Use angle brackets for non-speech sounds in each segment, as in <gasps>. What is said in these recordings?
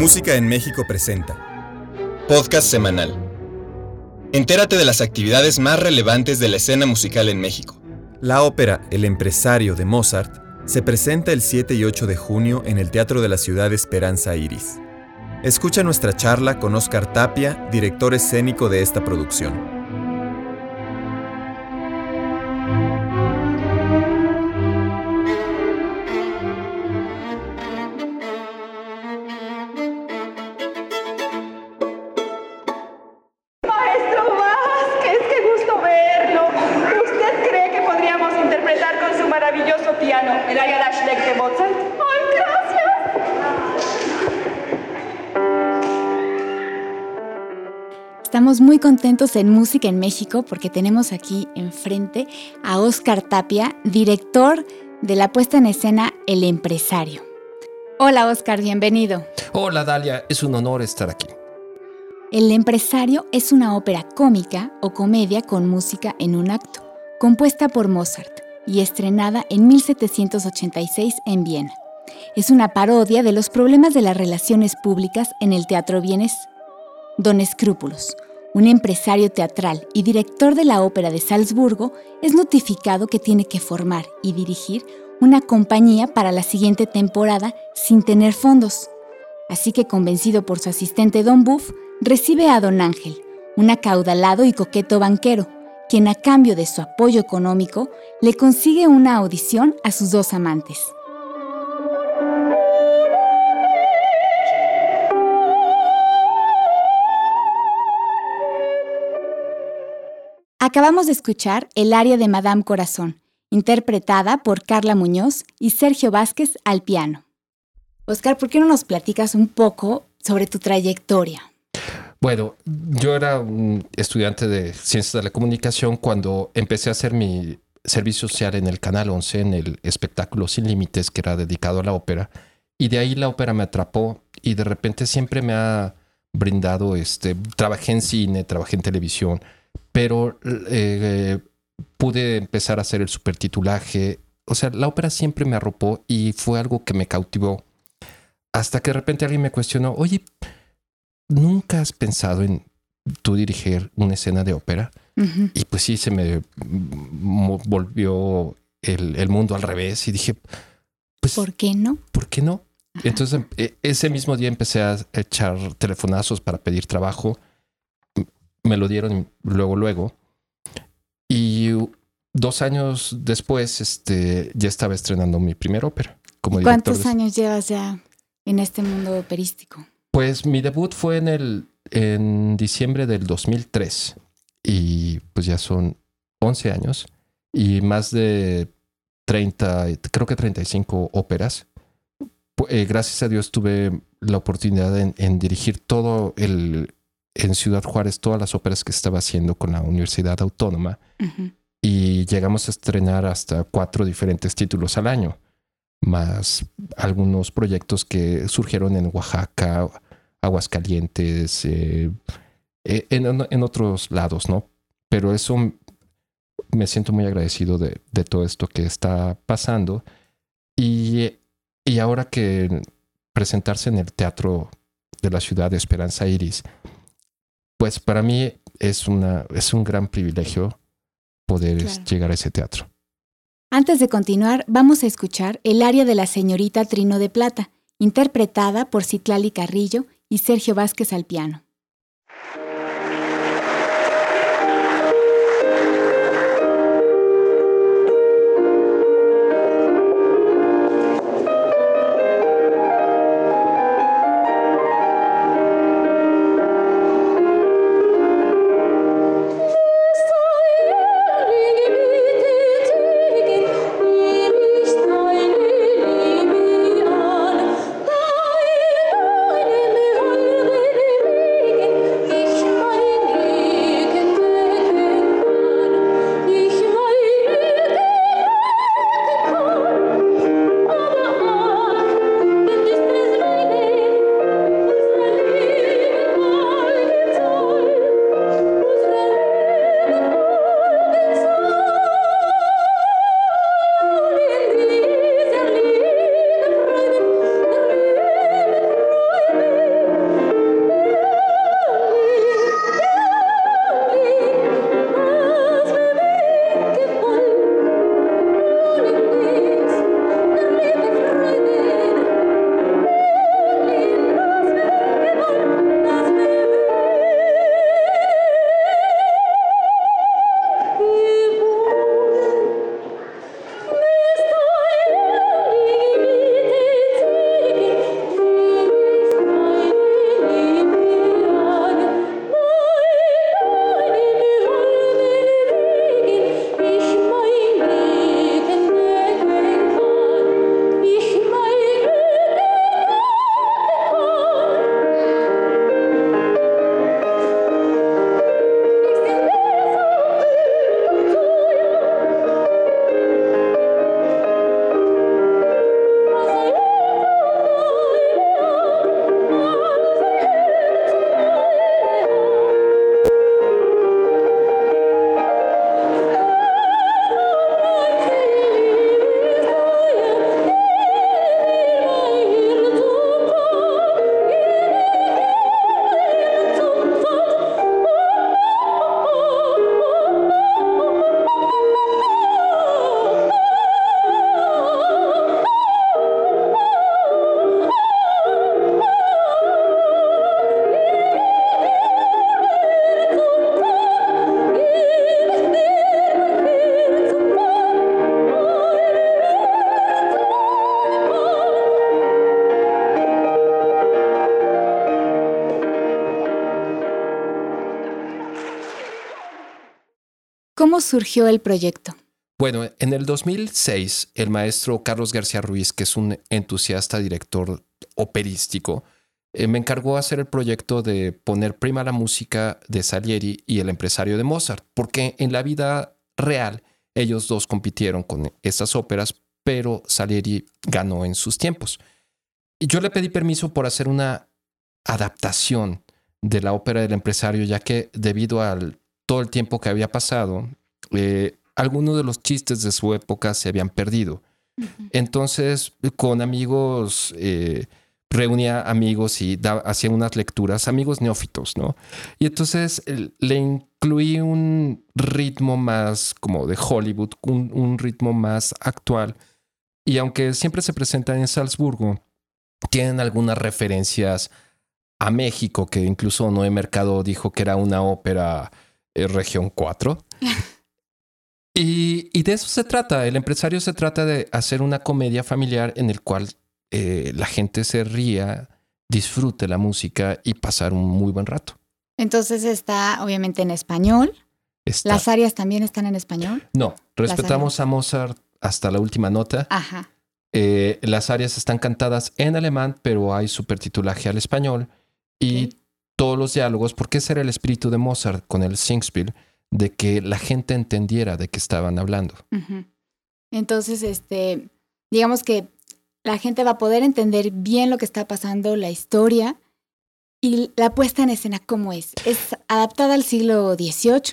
Música en México presenta. Podcast semanal. Entérate de las actividades más relevantes de la escena musical en México. La ópera El empresario de Mozart se presenta el 7 y 8 de junio en el Teatro de la Ciudad Esperanza Iris. Escucha nuestra charla con Oscar Tapia, director escénico de esta producción. Estamos muy contentos en Música en México porque tenemos aquí enfrente a Oscar Tapia, director de la puesta en escena El Empresario. Hola Oscar, bienvenido. Hola Dalia, es un honor estar aquí. El Empresario es una ópera cómica o comedia con música en un acto, compuesta por Mozart y estrenada en 1786 en Viena. Es una parodia de los problemas de las relaciones públicas en el teatro vienés Don Escrúpulos, un empresario teatral y director de la Ópera de Salzburgo, es notificado que tiene que formar y dirigir una compañía para la siguiente temporada sin tener fondos. Así que convencido por su asistente Don Buff, recibe a Don Ángel, un acaudalado y coqueto banquero, quien a cambio de su apoyo económico le consigue una audición a sus dos amantes. Acabamos de escuchar el aria de Madame Corazón, interpretada por Carla Muñoz y Sergio Vázquez al piano. Oscar, ¿por qué no nos platicas un poco sobre tu trayectoria? Bueno, yo era un estudiante de Ciencias de la Comunicación cuando empecé a hacer mi servicio social en el Canal 11, en el espectáculo Sin Límites, que era dedicado a la ópera. Y de ahí la ópera me atrapó y de repente siempre me ha brindado, este, trabajé en cine, trabajé en televisión, pero eh, pude empezar a hacer el supertitulaje. O sea, la ópera siempre me arropó y fue algo que me cautivó. Hasta que de repente alguien me cuestionó, oye, ¿nunca has pensado en tú dirigir una escena de ópera? Y pues sí, se me volvió el, mundo al revés y dije, pues... ¿Por qué no? ¿Por qué no? Entonces, e, ese mismo día empecé a echar telefonazos para pedir trabajo me lo dieron luego, luego. Y dos años después, este, ya estaba estrenando mi primer ópera. Como ¿Cuántos años llevas ya en este mundo operístico? Pues mi debut fue en el en diciembre del 2003 y pues ya son 11 años y más de 30, creo que 35 óperas. Eh, gracias a Dios tuve la oportunidad en dirigir todo el, en Ciudad Juárez todas las óperas que estaba haciendo con la Universidad Autónoma y llegamos a estrenar hasta cuatro diferentes títulos al año, más algunos proyectos que surgieron en Oaxaca, Aguascalientes, eh, eh, en, otros lados, ¿no? Pero eso me siento muy agradecido de, todo esto que está pasando y, y ahora que presentarse en el teatro de la ciudad de Esperanza Iris, pues para mí es, una, es un gran privilegio poder llegar a ese teatro. Antes de continuar, vamos a escuchar el aria de la señorita Trino de Plata, interpretada por Citlali Carrillo y Sergio Vázquez al piano. ¿Cómo surgió el proyecto? Bueno, en el 2006, el maestro Carlos García Ruiz, que es un entusiasta director operístico, eh, me encargó hacer el proyecto de poner prima la música de Salieri y el empresario de Mozart, porque en la vida real ellos dos compitieron con esas óperas, pero Salieri ganó en sus tiempos. Y yo le pedí permiso por hacer una adaptación de la ópera del empresario, ya que debido al todo el tiempo que había pasado, eh, algunos de los chistes de su época se habían perdido. Entonces, con amigos eh, reunía amigos y hacía unas lecturas, amigos neófitos, ¿no? Y entonces le incluí un ritmo más como de Hollywood, un, ritmo más actual. Y aunque siempre se presenta en Salzburgo, tienen algunas referencias a México, que incluso Noé Mercado dijo que era una ópera eh, región 4. <laughs> y, y de eso se trata. El empresario se trata de hacer una comedia familiar en el cual eh, la gente se ría, disfrute la música y pasar un muy buen rato. Entonces está obviamente en español. ¿Las áreas también están en español? No, respetamos a Mozart hasta la última nota. Ajá. Eh, las áreas están cantadas en alemán, pero hay supertitulaje al español y todos los diálogos, porque ese era el espíritu de Mozart con el Singspiel, de que la gente entendiera de qué estaban hablando. Entonces, este, digamos que la gente va a poder entender bien lo que está pasando, la historia y la puesta en escena, ¿cómo es? ¿Es adaptada al siglo XVIII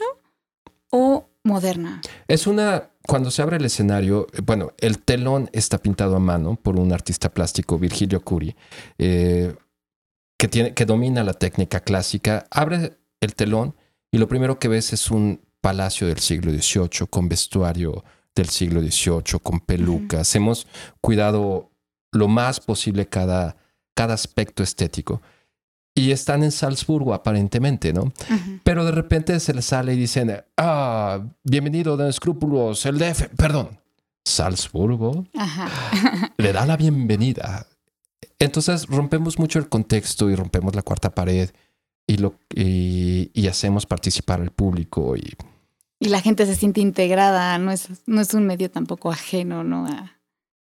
o moderna? Es una, cuando se abre el escenario, eh, bueno, el telón está pintado a mano por un artista plástico, Virgilio Curi, eh, que, tiene, que domina la técnica clásica. Abre el telón y lo primero que ves es un palacio del siglo XVIII con vestuario del siglo XVIII, con pelucas. Hemos cuidado lo más posible cada, cada aspecto estético. Y están en Salzburgo aparentemente, ¿no? Pero de repente se les sale y dicen, ah, bienvenido de escrúpulos, el DF, perdón, Salzburgo <gasps> le da la bienvenida. Entonces rompemos mucho el contexto y rompemos la cuarta pared y, lo, y, hacemos participar al público. Y... y la gente se siente integrada, no es, no es un medio tampoco ajeno ¿no?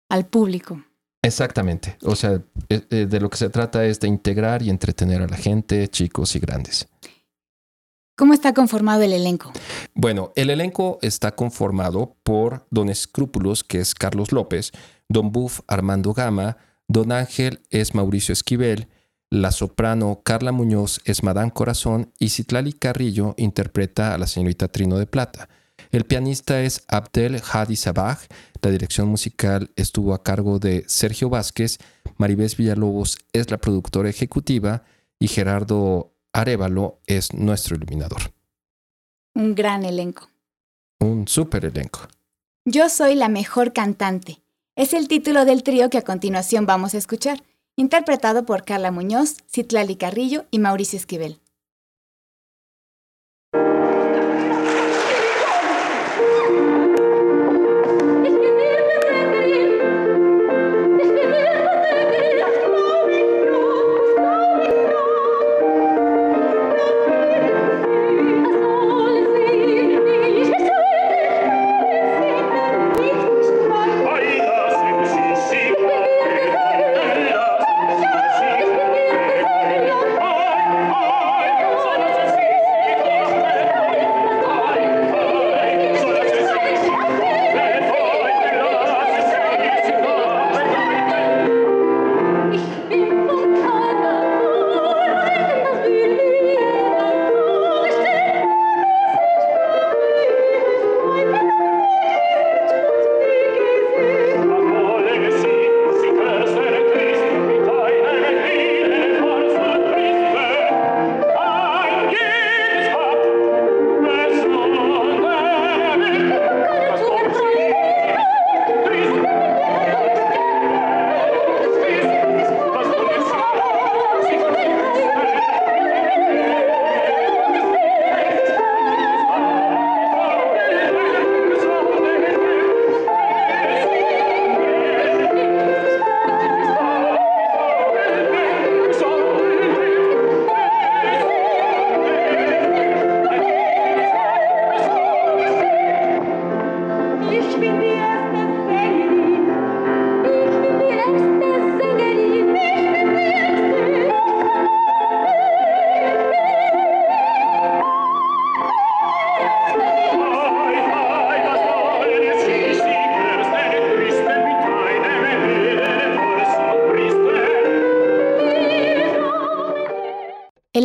al público. Exactamente. O sea, eh, eh, de lo que se trata es de integrar y entretener a la gente, chicos y grandes. ¿Cómo está conformado el elenco? Bueno, el elenco está conformado por Don Escrúpulos, que es Carlos López, Don Buff Armando Gama, Don Ángel es Mauricio Esquivel, la soprano Carla Muñoz es Madame Corazón y Citlali Carrillo interpreta a la señorita Trino de Plata. El pianista es Abdel Hadi Sabah. La dirección musical estuvo a cargo de Sergio Vázquez. Maribés Villalobos es la productora ejecutiva y Gerardo Arevalo es nuestro iluminador. Un gran elenco. Un súper elenco. Yo soy la mejor cantante. Es el título del trío que a continuación vamos a escuchar, interpretado por Carla Muñoz, Citlali Carrillo y Mauricio Esquivel.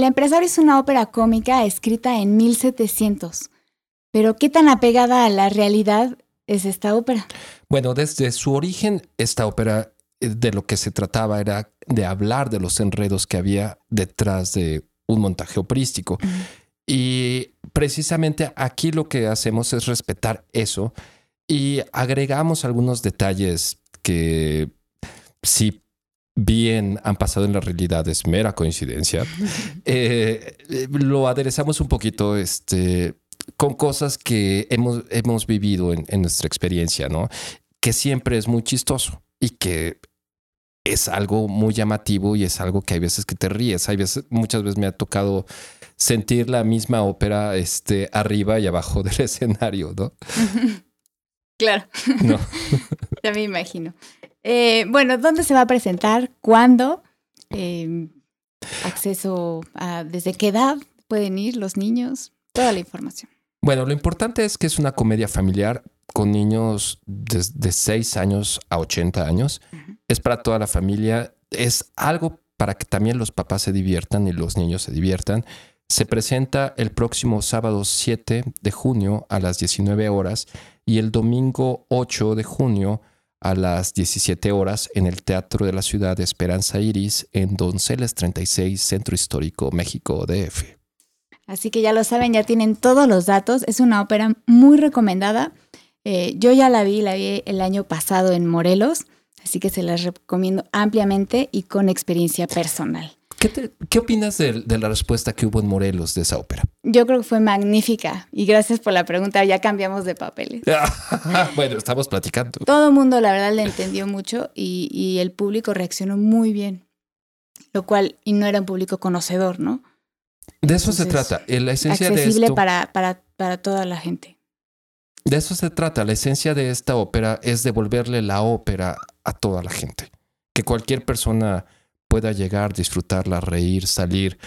Empresario es una ópera cómica escrita en 1700. Pero ¿qué tan apegada a la realidad es esta ópera? Bueno, desde su origen, esta ópera eh, de lo que se trataba era de hablar de los enredos que había detrás de un montaje operístico. Y precisamente aquí lo que hacemos es respetar eso y agregamos algunos detalles que si bien han pasado en la realidad es mera coincidencia, <laughs> eh, lo aderezamos un poquito este, con cosas que hemos, hemos vivido en, en nuestra experiencia, ¿no? Que siempre es muy chistoso y que es algo muy llamativo y es algo que hay veces que te ríes. Hay veces, muchas veces me ha tocado sentir la misma ópera este, arriba y abajo del <laughs> escenario, ¿no? <laughs> Claro. No. Ya me imagino. Eh, bueno, ¿dónde se va a presentar? ¿Cuándo? Eh, acceso a desde qué edad pueden ir los niños, toda la información. Bueno, lo importante es que es una comedia familiar con niños de, 6 años a 80 años. Es para toda la familia. Es algo para que también los papás se diviertan y los niños se diviertan. Se presenta el próximo sábado 7 de junio a las 19 horas y el domingo 8 de junio a las 17 horas en el Teatro de la Ciudad de Esperanza Iris en Donceles 36, Centro Histórico, México, DF. Así que ya lo saben, ya tienen todos los datos. Es una ópera muy recomendada. Eh, yo ya la vi, la vi el año pasado en Morelos, así que se las recomiendo ampliamente y con experiencia personal. ¿Qué, opinas de, la respuesta que hubo en Morelos de esa ópera? Yo creo que fue magnífica y gracias por la pregunta, ya cambiamos de papeles. <laughs> bueno, estamos platicando. Todo el mundo, la verdad, le entendió mucho y, y el público reaccionó muy bien, lo cual, y no era un público conocedor, ¿no? De eso se trata. La esencia de esto, para, para, para toda la gente. De eso se trata. La esencia de esta ópera es devolverle la ópera a toda la gente. Que cualquier persona pueda llegar, disfrutarla, reír, salir,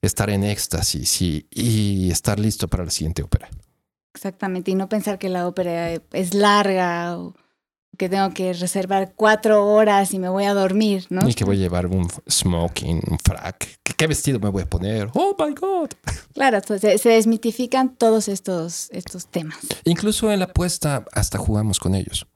estar en éxtasis y, y estar listo para la siguiente ópera. Exactamente. Y no pensar que la ópera es larga o que tengo que reservar cuatro horas y me voy a dormir, ¿no? Y que voy a llevar un smoking, un frac. ¿Qué, vestido me voy a poner? ¡Oh, my God! <laughs> Claro, se, se, desmitifican todos estos, estos temas. Incluso en la apuesta hasta jugamos con ellos.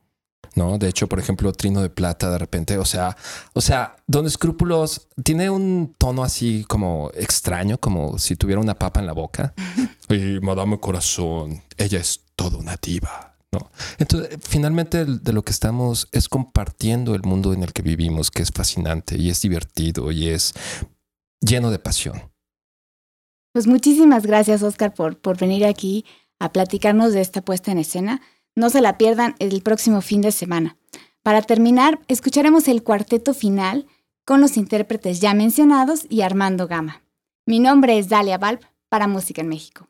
¿No? De hecho, por ejemplo, Trino de Plata, de repente, o sea, o sea, Don Escrúpulos tiene un tono así como extraño, como si tuviera una papa en la boca. <laughs> y Madame Corazón, ella es toda una diva. ¿no? Entonces, finalmente de lo que estamos es compartiendo el mundo en el que vivimos, que es fascinante y es divertido y es lleno de pasión. Pues muchísimas gracias, Oscar, por, por venir aquí a platicarnos de esta puesta en escena. No se la pierdan el próximo fin de semana. Para terminar, escucharemos el cuarteto final con los intérpretes ya mencionados y Armando Gama. Mi nombre es Dalia Valp para Música en México.